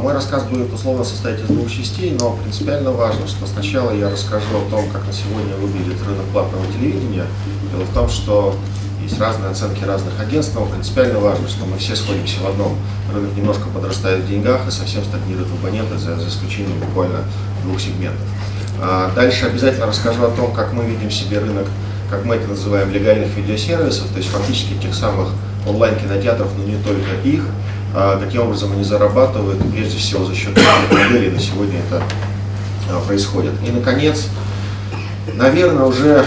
Мой рассказ будет условно состоять из двух частей, но принципиально важно, что сначала я расскажу о том, как на сегодня выглядит рынок платного телевидения. Дело в том, что есть разные оценки разных агентств, но принципиально важно, что мы все сходимся в одном. Рынок немножко подрастает в деньгах и совсем стагнирует в абонентах, за, за исключением буквально двух сегментов. А дальше обязательно расскажу о том, как мы видим себе рынок, как мы это называем, легальных видеосервисов, то есть фактически тех самых онлайн-кинотеатров, но не только их, а каким образом они зарабатывают, прежде всего за счет моделей на сегодня это а, происходит. И, наконец, наверное, уже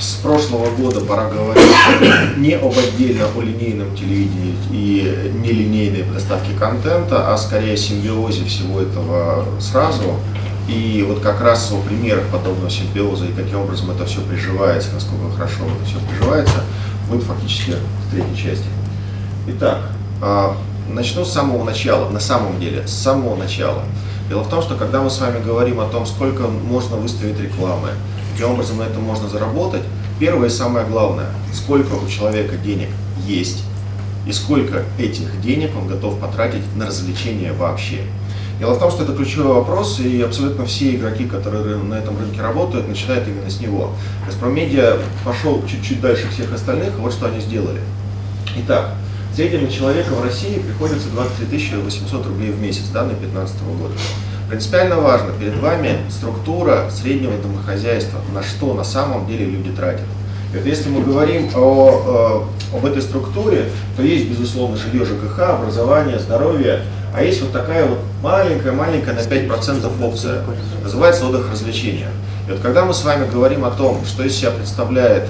с прошлого года пора говорить не об отдельно о линейном телевидении и нелинейной доставке контента, а скорее симбиозе всего этого сразу. И вот как раз о примерах подобного симбиоза и каким образом это все приживается, насколько хорошо это все приживается, будет фактически в третьей части. Итак, а, начну с самого начала, на самом деле, с самого начала. Дело в том, что когда мы с вами говорим о том, сколько можно выставить рекламы, каким образом на этом можно заработать, первое и самое главное, сколько у человека денег есть и сколько этих денег он готов потратить на развлечения вообще. Дело в том, что это ключевой вопрос, и абсолютно все игроки, которые на этом рынке работают, начинают именно с него. Газпром Медиа пошел чуть-чуть дальше всех остальных, вот что они сделали. Итак, среднему человека в России приходится 23 800 рублей в месяц, да, на 2015 года. Принципиально важно, перед вами структура среднего домохозяйства, на что на самом деле люди тратят. И вот если мы говорим о, э, об этой структуре, то есть, безусловно, жилье ЖКХ, образование, здоровье, а есть вот такая вот маленькая-маленькая на 5% опция, называется отдых развлечения. И вот когда мы с вами говорим о том, что из себя представляет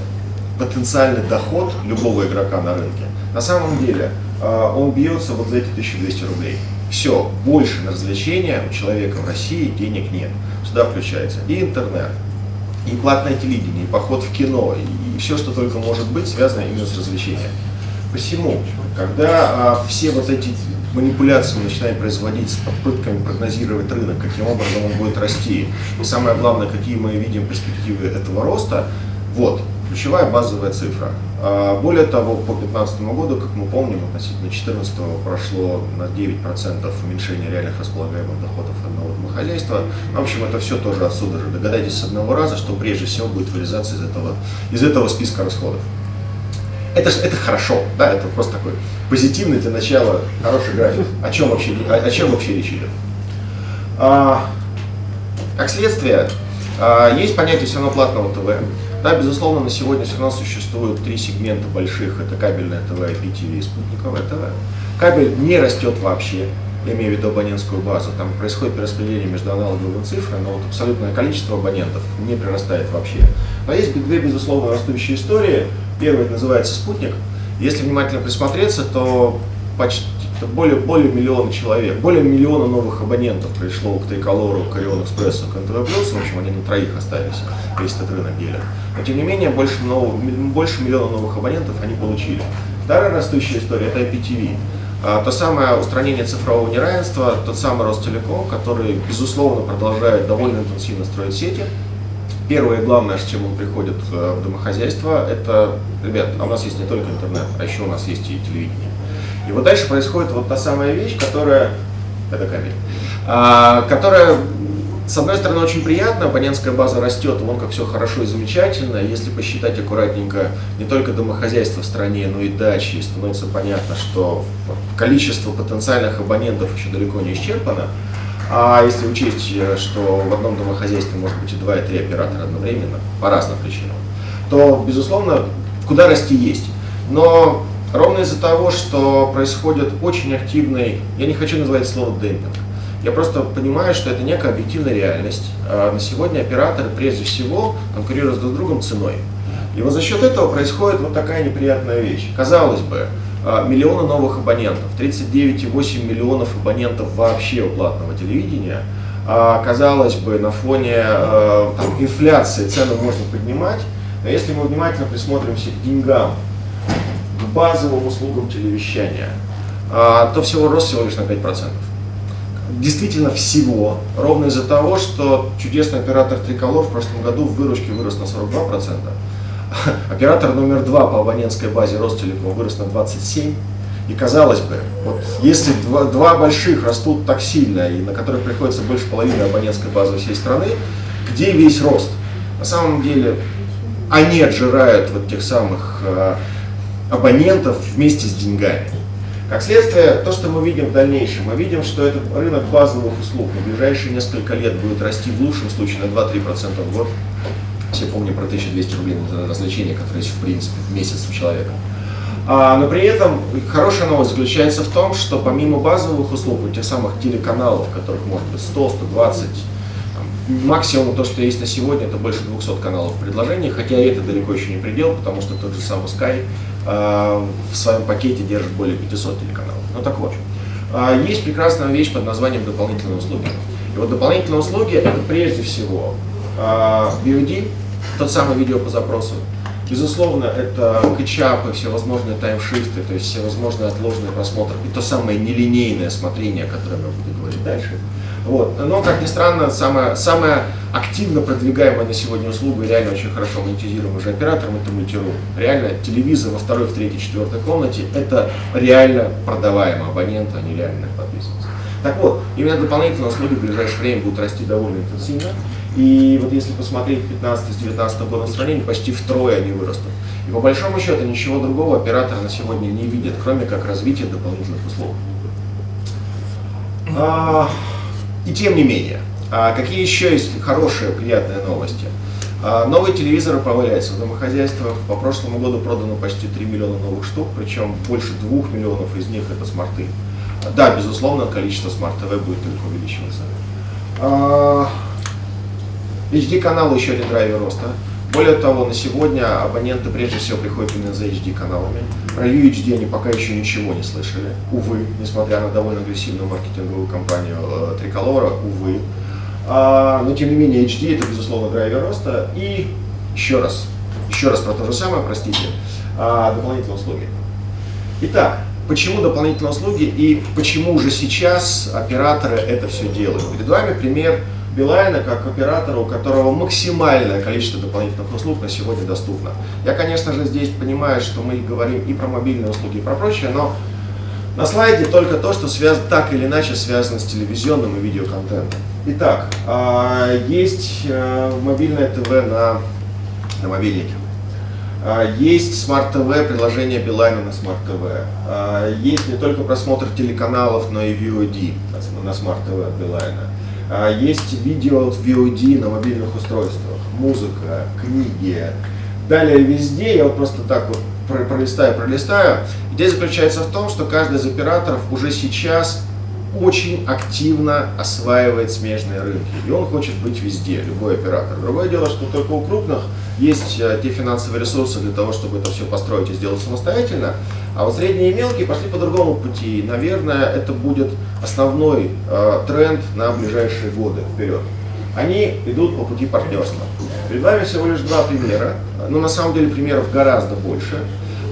потенциальный доход любого игрока на рынке, на самом деле э, он бьется вот за эти 1200 рублей. Все, больше на развлечения у человека в России денег нет. Сюда включается и интернет, и платное телевидение, и поход в кино, и все, что только может быть, связано именно с развлечением. Посему, когда а, все вот эти манипуляции мы начинаем производить с попытками прогнозировать рынок, каким образом он будет расти, и самое главное, какие мы видим перспективы этого роста, вот, ключевая базовая цифра. А, более того, по 2015 году, как мы помним, относительно 2014 прошло на 9% уменьшение реальных располагаемых доходов одного домохозяйства. В общем, это все тоже отсюда же. Догадайтесь с одного раза, что прежде всего будет вырезаться из этого, из этого списка расходов. Это, это хорошо, да, это просто такой позитивный для начала хороший график. О чем вообще, о, о чем вообще речь идет? А, как следствие, а, есть понятие все равно платного ТВ. Да, безусловно, на сегодня все равно существуют три сегмента больших. Это кабельное ТВ, IPTV и спутниковое ТВ. Кабель не растет вообще, я имею в виду абонентскую базу. Там происходит перераспределение между аналоговыми цифрами, но вот абсолютное количество абонентов не прирастает вообще. Но есть две, безусловно, растущие истории. Первая называется «Спутник». Если внимательно присмотреться, то почти более, более миллиона человек, более миллиона новых абонентов пришло к Триколору, к Орион Экспрессу, к НТВ+, в общем, они на троих остались, весь этот рынок делят. Но, тем не менее, больше, нового, больше миллиона новых абонентов они получили. Вторая растущая история – это IPTV. А, то самое устранение цифрового неравенства, тот самый Ростелеком, который, безусловно, продолжает довольно интенсивно строить сети. Первое и главное, с чем он приходит э, в домохозяйство, это, ребят, а у нас есть не только интернет, а еще у нас есть и телевидение. И вот дальше происходит вот та самая вещь, которая, это кабель, а, которая, с одной стороны, очень приятна, абонентская база растет, вон как все хорошо и замечательно, если посчитать аккуратненько не только домохозяйство в стране, но и дачи, становится понятно, что количество потенциальных абонентов еще далеко не исчерпано, а если учесть, что в одном домохозяйстве может быть и два, и три оператора одновременно, по разным причинам, то, безусловно, куда расти есть. Но Ровно из-за того, что происходит очень активный, я не хочу называть слово демпинг, я просто понимаю, что это некая объективная реальность. А на сегодня операторы прежде всего конкурируют друг с другом ценой. И вот за счет этого происходит вот такая неприятная вещь. Казалось бы, а, миллионы новых абонентов, 39,8 миллионов абонентов вообще у платного телевидения. А, казалось бы, на фоне там, инфляции цены можно поднимать, но если мы внимательно присмотримся к деньгам, базовым услугам телевещания, а, то всего рост всего лишь на 5%. Действительно всего, ровно из-за того, что чудесный оператор Триколор в прошлом году в выручке вырос на 42%, оператор номер два по абонентской базе Ростелеком вырос на 27%, И казалось бы, вот если два, два больших растут так сильно, и на которых приходится больше половины абонентской базы всей страны, где весь рост? На самом деле они отжирают вот тех самых э, абонентов вместе с деньгами. Как следствие, то, что мы видим в дальнейшем, мы видим, что этот рынок базовых услуг на ближайшие несколько лет будет расти в лучшем случае на 2-3% в год. Все помним про 1200 рублей на развлечение, которое есть в принципе в месяц у человека. А, но при этом хорошая новость заключается в том, что помимо базовых услуг, у тех самых телеканалов, которых может быть 100, 120, максимум то, что есть на сегодня, это больше 200 каналов предложений, хотя это далеко еще не предел, потому что тот же самый Sky в своем пакете держит более 500 телеканалов. Ну так вот, э, есть прекрасная вещь под названием дополнительные услуги. И вот дополнительные услуги это прежде всего э, VOD, тот самый видео по запросу. Безусловно, это кэтчапы, всевозможные таймшифты, то есть всевозможные отложенные просмотры и то самое нелинейное смотрение, о котором я буду говорить дальше. Вот. Но, как ни странно, самая, самая активно продвигаемая на сегодня услуга, реально очень хорошо монетизируемая уже оператором, это мультирум. Реально телевизор во второй, в третьей, четвертой комнате, это реально продаваемый абонент, а не реально подписываться. Так вот, именно дополнительные услуги в ближайшее время будут расти довольно интенсивно. И вот если посмотреть 15-19 года в сравнении, почти втрое они вырастут. И по большому счету ничего другого оператор на сегодня не видит, кроме как развития дополнительных услуг. А, и тем не менее, а какие еще есть хорошие, приятные новости? А, новые телевизоры появляются в домохозяйствах. По прошлому году продано почти 3 миллиона новых штук, причем больше 2 миллионов из них это смарты. Да, безусловно, количество смарт-ТВ будет только увеличиваться. HD-каналы еще один драйвер роста. Более того, на сегодня абоненты прежде всего приходят именно за HD-каналами. Про UHD они пока еще ничего не слышали. Увы, несмотря на довольно агрессивную маркетинговую кампанию э, Триколора, увы. А, но тем не менее HD это безусловно драйвер роста. И еще раз, еще раз про то же самое, простите, а, дополнительные услуги. Итак, почему дополнительные услуги и почему уже сейчас операторы это все делают? Перед вами пример Билайна как оператора, у которого максимальное количество дополнительных услуг на сегодня доступно. Я, конечно же, здесь понимаю, что мы говорим и про мобильные услуги, и про прочее, но на слайде только то, что связано, так или иначе связано с телевизионным и видеоконтентом. Итак, а, есть э, мобильное ТВ на, на мобильнике. А, есть смарт-ТВ, приложение Билайна на смарт-ТВ. А, есть не только просмотр телеканалов, но и VOD на смарт-ТВ Билайна. А, есть видео от VOD на мобильных устройствах, музыка, книги. Далее везде, я вот просто так вот пролистаю, пролистаю. Идея заключается в том, что каждый из операторов уже сейчас очень активно осваивает смежные рынки. И он хочет быть везде, любой оператор. Другое дело, что только у крупных есть э, те финансовые ресурсы для того, чтобы это все построить и сделать самостоятельно. А вот средние и мелкие пошли по другому пути. И, наверное, это будет основной э, тренд на ближайшие годы вперед. Они идут по пути партнерства. Перед вами всего лишь два примера, но на самом деле примеров гораздо больше.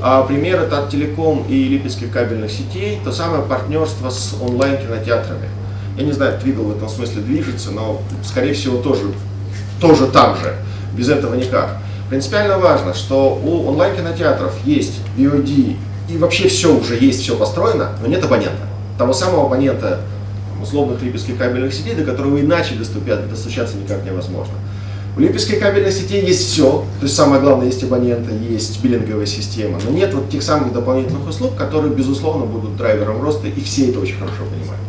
А пример от Телеком и Липецких кабельных сетей, то самое партнерство с онлайн-кинотеатрами. Я не знаю, Твигл в этом смысле движется, но, скорее всего, тоже, тоже так же. Без этого никак. Принципиально важно, что у онлайн-кинотеатров есть VOD и вообще все уже есть, все построено, но нет абонента. Того самого абонента условных липецких кабельных сетей, до которого иначе доступят, достучаться никак невозможно. У липецкой кабельной сети есть все, то есть самое главное, есть абоненты, есть биллинговая система, но нет вот тех самых дополнительных услуг, которые, безусловно, будут драйвером роста, и все это очень хорошо понимают.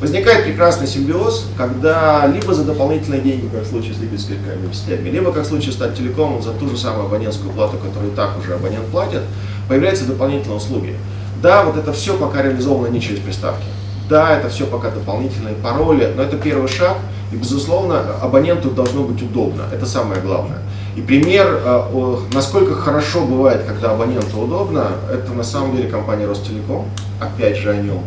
Возникает прекрасный симбиоз, когда либо за дополнительные деньги, как в случае с липецкой кабельными сетями, либо как в случае с Телекомом за ту же самую абонентскую плату, которую и так уже абонент платит, появляются дополнительные услуги. Да, вот это все пока реализовано не через приставки. Да, это все пока дополнительные пароли, но это первый шаг – и, безусловно, абоненту должно быть удобно. Это самое главное. И пример, э, насколько хорошо бывает, когда абоненту удобно, это на самом деле компания Ростелеком, опять же о нем.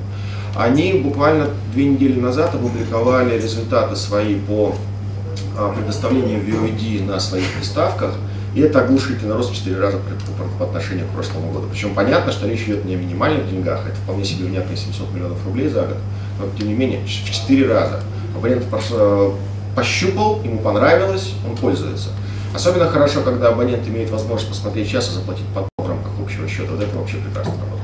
Они буквально две недели назад опубликовали результаты свои по э, предоставлению VOD на своих приставках. И это оглушительный рост в 4 раза по, по, по отношению к прошлому году. Причем понятно, что речь идет не о минимальных деньгах, это вполне себе внятные 700 миллионов рублей за год, но тем не менее в 4 раза абонент пощупал, ему понравилось, он пользуется. Особенно хорошо, когда абонент имеет возможность посмотреть час и заплатить потом в общего счета. Вот это вообще прекрасно работает.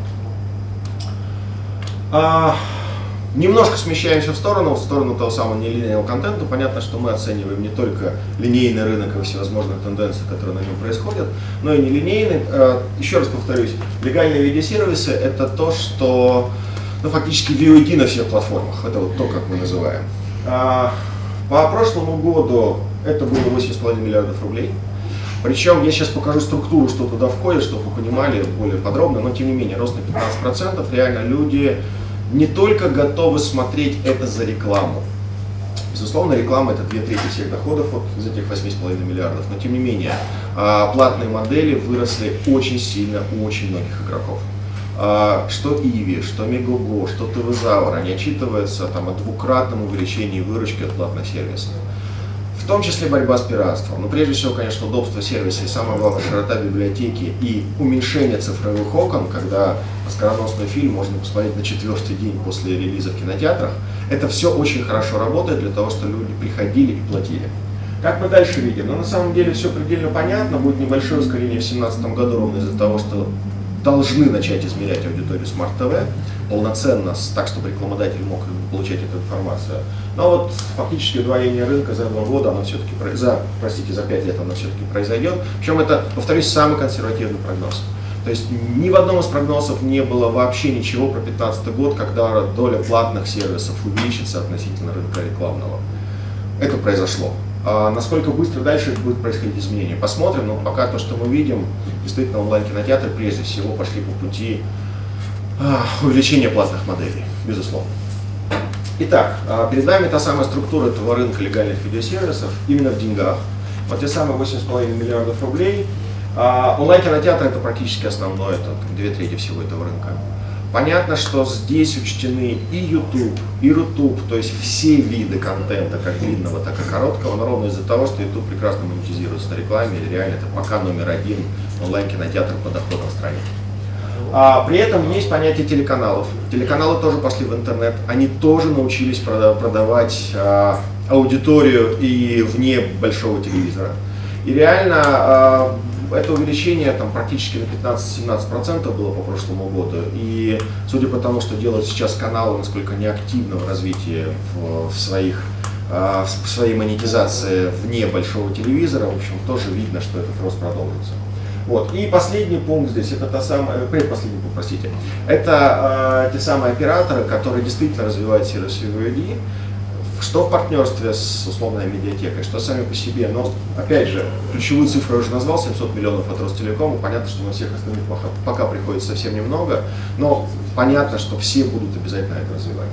Немножко смещаемся в сторону, в сторону того самого нелинейного контента. Понятно, что мы оцениваем не только линейный рынок и всевозможные тенденции, которые на нем происходят, но и нелинейный. А, еще раз повторюсь, легальные видеосервисы – это то, что ну, фактически VOD на всех платформах. Это вот то, как мы называем. А, по прошлому году это было 8,5 миллиардов рублей. Причем я сейчас покажу структуру, что туда входит, чтобы вы понимали более подробно, но тем не менее рост на 15%. Реально люди не только готовы смотреть это за рекламу. Безусловно, реклама это две трети всех доходов вот из этих 8,5 миллиардов, но тем не менее а, платные модели выросли очень сильно у очень многих игроков. А, что Иви, что Мегаго, что ТВ они отчитываются там, о двукратном увеличении выручки от платных сервисов том числе борьба с пиратством. Но прежде всего, конечно, удобство сервиса и самое главное широта библиотеки и уменьшение цифровых окон, когда скороносный фильм можно посмотреть на четвертый день после релиза в кинотеатрах. Это все очень хорошо работает для того, чтобы люди приходили и платили. Как мы дальше видим? Ну, на самом деле все предельно понятно. Будет небольшое ускорение в 2017 году ровно из-за того, что должны начать измерять аудиторию Smart TV полноценно, так, чтобы рекламодатель мог получать эту информацию. Но вот фактически удвоение рынка за два года, оно все-таки, за, простите, за пять лет оно все-таки произойдет. Причем это, повторюсь, самый консервативный прогноз. То есть ни в одном из прогнозов не было вообще ничего про 2015 год, когда доля платных сервисов увеличится относительно рынка рекламного. Это произошло. А насколько быстро дальше будет происходить изменения, посмотрим. Но пока то, что мы видим, действительно онлайн-кинотеатры прежде всего пошли по пути увеличения платных моделей, безусловно. Итак, а, перед нами та самая структура этого рынка легальных видеосервисов именно в деньгах. Вот те самые 8,5 миллиардов рублей. А, онлайн-кинотеатр это практически основное, это две трети всего этого рынка. Понятно, что здесь учтены и YouTube, и Рутуб, то есть все виды контента, как длинного, так и короткого, но ровно из-за того, что YouTube прекрасно монетизируется на рекламе, и реально это пока номер один онлайн-кинотеатр по доходам в стране. А, при этом есть понятие телеканалов. Телеканалы тоже пошли в интернет, они тоже научились продавать а, аудиторию и вне большого телевизора. И реально а, это увеличение там, практически на 15-17% было по прошлому году. И судя по тому, что делают сейчас каналы, насколько неактивно в развитии в, в своих а, в своей монетизации вне большого телевизора, в общем, тоже видно, что этот рост продолжится. Вот. И последний пункт здесь, это та самая, э, предпоследний пункт, простите, это э, те самые операторы, которые действительно развивают сервис VOD, что в партнерстве с условной медиатекой, что сами по себе. Но, опять же, ключевую цифру я уже назвал, 700 миллионов от Ростелекома. Понятно, что на всех остальных пока приходится совсем немного, но понятно, что все будут обязательно это развивать.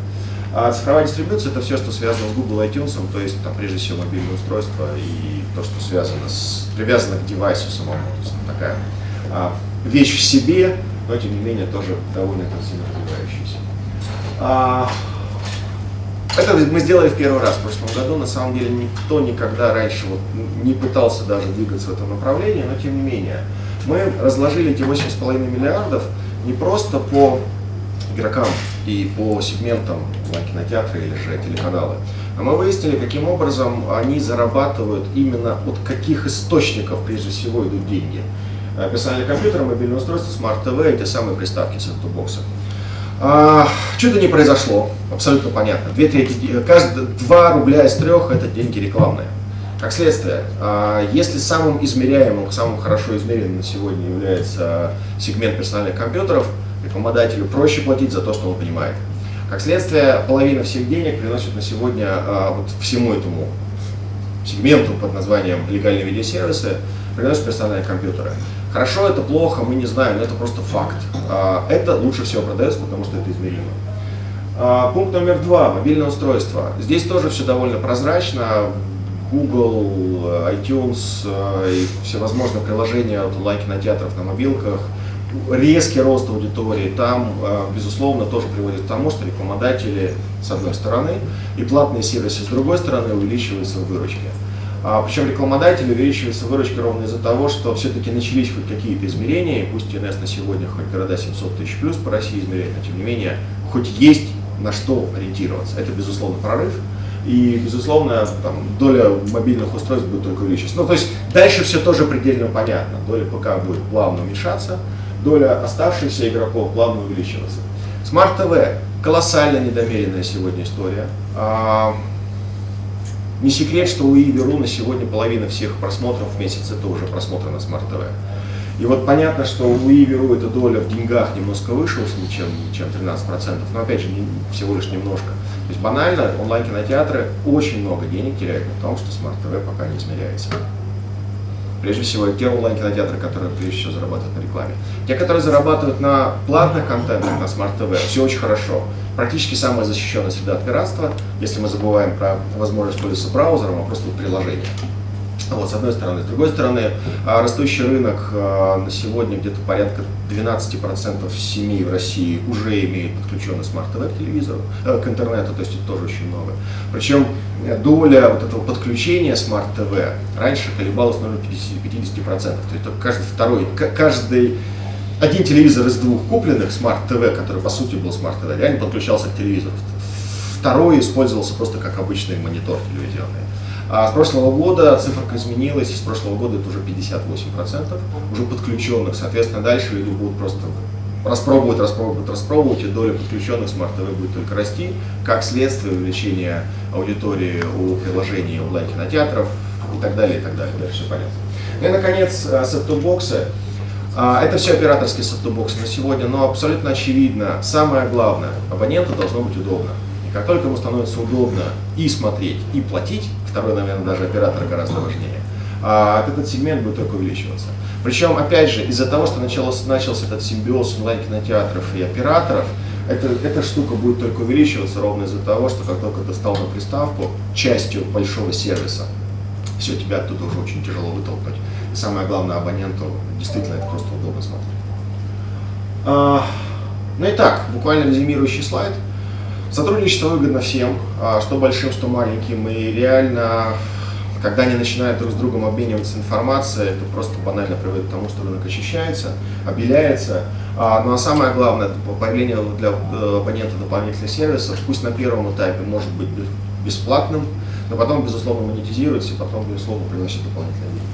А цифровая дистрибуция – это все, что связано с Google iTunes, то есть, там, прежде всего, мобильное устройство и то, что связано с, привязано к девайсу самому. То есть, такая а, вещь в себе, но, тем не менее, тоже довольно интенсивно развивающаяся. А, это мы сделали в первый раз в прошлом году. На самом деле никто никогда раньше вот не пытался даже двигаться в этом направлении, но тем не менее. Мы разложили эти 8,5 миллиардов не просто по игрокам и по сегментам кинотеатра или же телеканалы, а мы выяснили, каким образом они зарабатывают именно от каких источников прежде всего идут деньги. Персональный компьютер, мобильное устройство, смарт-ТВ и те самые приставки с бокса а, Чудо не произошло, абсолютно понятно. Две трети, каждый, 2 рубля из трех это деньги рекламные. Как следствие, а, если самым измеряемым, самым хорошо измеренным на сегодня является сегмент персональных компьютеров, рекламодателю проще платить за то, что он понимает. Как следствие, половина всех денег приносит на сегодня а, вот всему этому сегменту под названием легальные видеосервисы, приносят персональные компьютеры. Хорошо это плохо, мы не знаем, но это просто факт. А, это лучше всего продается, потому что это измеримо. А, пункт номер два. Мобильное устройство. Здесь тоже все довольно прозрачно. Google, iTunes э, и всевозможные приложения от онлайн-кинотеатров на мобилках. Резкий рост аудитории там, э, безусловно, тоже приводит к тому, что рекламодатели с одной стороны и платные сервисы с другой стороны увеличиваются в выручке. А, причем рекламодатель увеличивается выручка ровно из-за того, что все-таки начались хоть какие-то измерения, и пусть ТНС на сегодня хоть города 700 тысяч плюс по России измеряет, но тем не менее, хоть есть на что ориентироваться. Это, безусловно, прорыв. И, безусловно, там, доля мобильных устройств будет только увеличиваться. Ну, то есть дальше все тоже предельно понятно. Доля ПК будет плавно уменьшаться, доля оставшихся игроков плавно увеличиваться. Смарт ТВ колоссально недомеренная сегодня история. А, не секрет, что у Иви.ру на сегодня половина всех просмотров в месяц это уже просмотры на Smart TV. И вот понятно, что у Иви.ру эта доля в деньгах немножко выше, чем, чем 13%, но опять же всего лишь немножко. То есть банально онлайн-кинотеатры очень много денег теряют на том, что Smart TV пока не измеряется. Прежде всего, те онлайн-кинотеатры, которые прежде всего зарабатывают на рекламе. Те, которые зарабатывают на платных контентах, на TV, все очень хорошо. Практически самая защищенная среда от пиратства, если мы забываем про возможность пользоваться браузером, а просто приложение. Вот, с одной стороны. С другой стороны, а, растущий рынок а, на сегодня где-то порядка 12% семей в России уже имеют подключенный смарт-ТВ к телевизору, э, к интернету, то есть это тоже очень много. Причем э, доля вот этого подключения смарт-ТВ раньше колебалась на 50%, то есть только каждый второй, каждый один телевизор из двух купленных смарт-ТВ, который по сути был смарт-ТВ, реально подключался к телевизору. Второй использовался просто как обычный монитор телевизионный. А с прошлого года циферка изменилась, с прошлого года это уже 58%, уже подключенных. Соответственно, дальше люди будут просто распробовать, распробовать, распробовать, и доля подключенных смарт-ТВ будет только расти, как следствие увеличения аудитории у приложений онлайн-кинотеатров и так далее, и так далее. Дальше все понятно. Ну и, наконец, э, сет-топ-боксы. А, это все операторские сет-топ-боксы на сегодня, но абсолютно очевидно, самое главное, абоненту должно быть удобно. И как только ему становится удобно и смотреть, и платить, второй, наверное, даже оператор гораздо важнее, а этот сегмент будет только увеличиваться. Причем, опять же, из-за того, что начался, начался этот симбиоз онлайн-кинотеатров и операторов, эта, эта штука будет только увеличиваться ровно из-за того, что как только ты стал на приставку частью большого сервиса, все, тебя оттуда уже очень тяжело вытолкнуть. И самое главное, абоненту действительно это просто удобно смотреть. А, ну и так, буквально резюмирующий слайд. Сотрудничество выгодно всем, а, что большим, что маленьким, и реально, когда они начинают друг с другом обмениваться информацией, это просто банально приводит к тому, что рынок очищается, обеляется. А, ну а самое главное, это появление для э, абонента дополнительных сервисов, пусть на первом этапе может быть бесплатным, но потом, безусловно, монетизируется и потом, безусловно, приносит дополнительные деньги.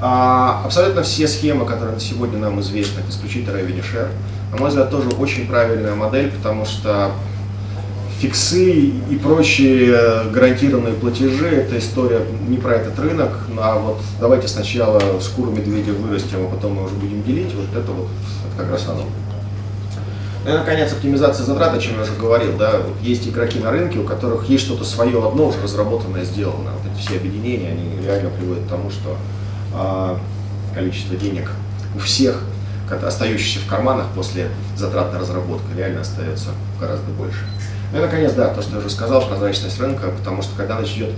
А, абсолютно все схемы, которые на сегодня нам известны, исключительно revenue share. На мой взгляд, тоже очень правильная модель, потому что фиксы и прочие э, гарантированные платежи, это история не про этот рынок, а вот давайте сначала шкуру медведя вырастим, а потом мы уже будем делить, вот это вот это как раз оно. Ну и, наконец, оптимизация затрат, о чем я уже говорил, да, вот есть игроки на рынке, у которых есть что-то свое одно уже разработанное, сделано. Вот эти все объединения, они реально приводят к тому, что а, количество денег у всех, остающихся в карманах после затрат на разработку, реально остается гораздо больше. Ну и, наконец, да, то, что я уже сказал, прозрачность рынка, потому что когда начнет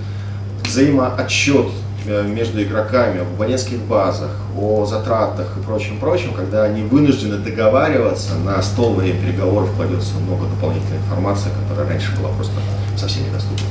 взаимоотчет э, между игроками об абонентских базах, о затратах и прочем-прочем, когда они вынуждены договариваться, на стол время переговоров кладется много дополнительной информации, которая раньше была просто совсем недоступна.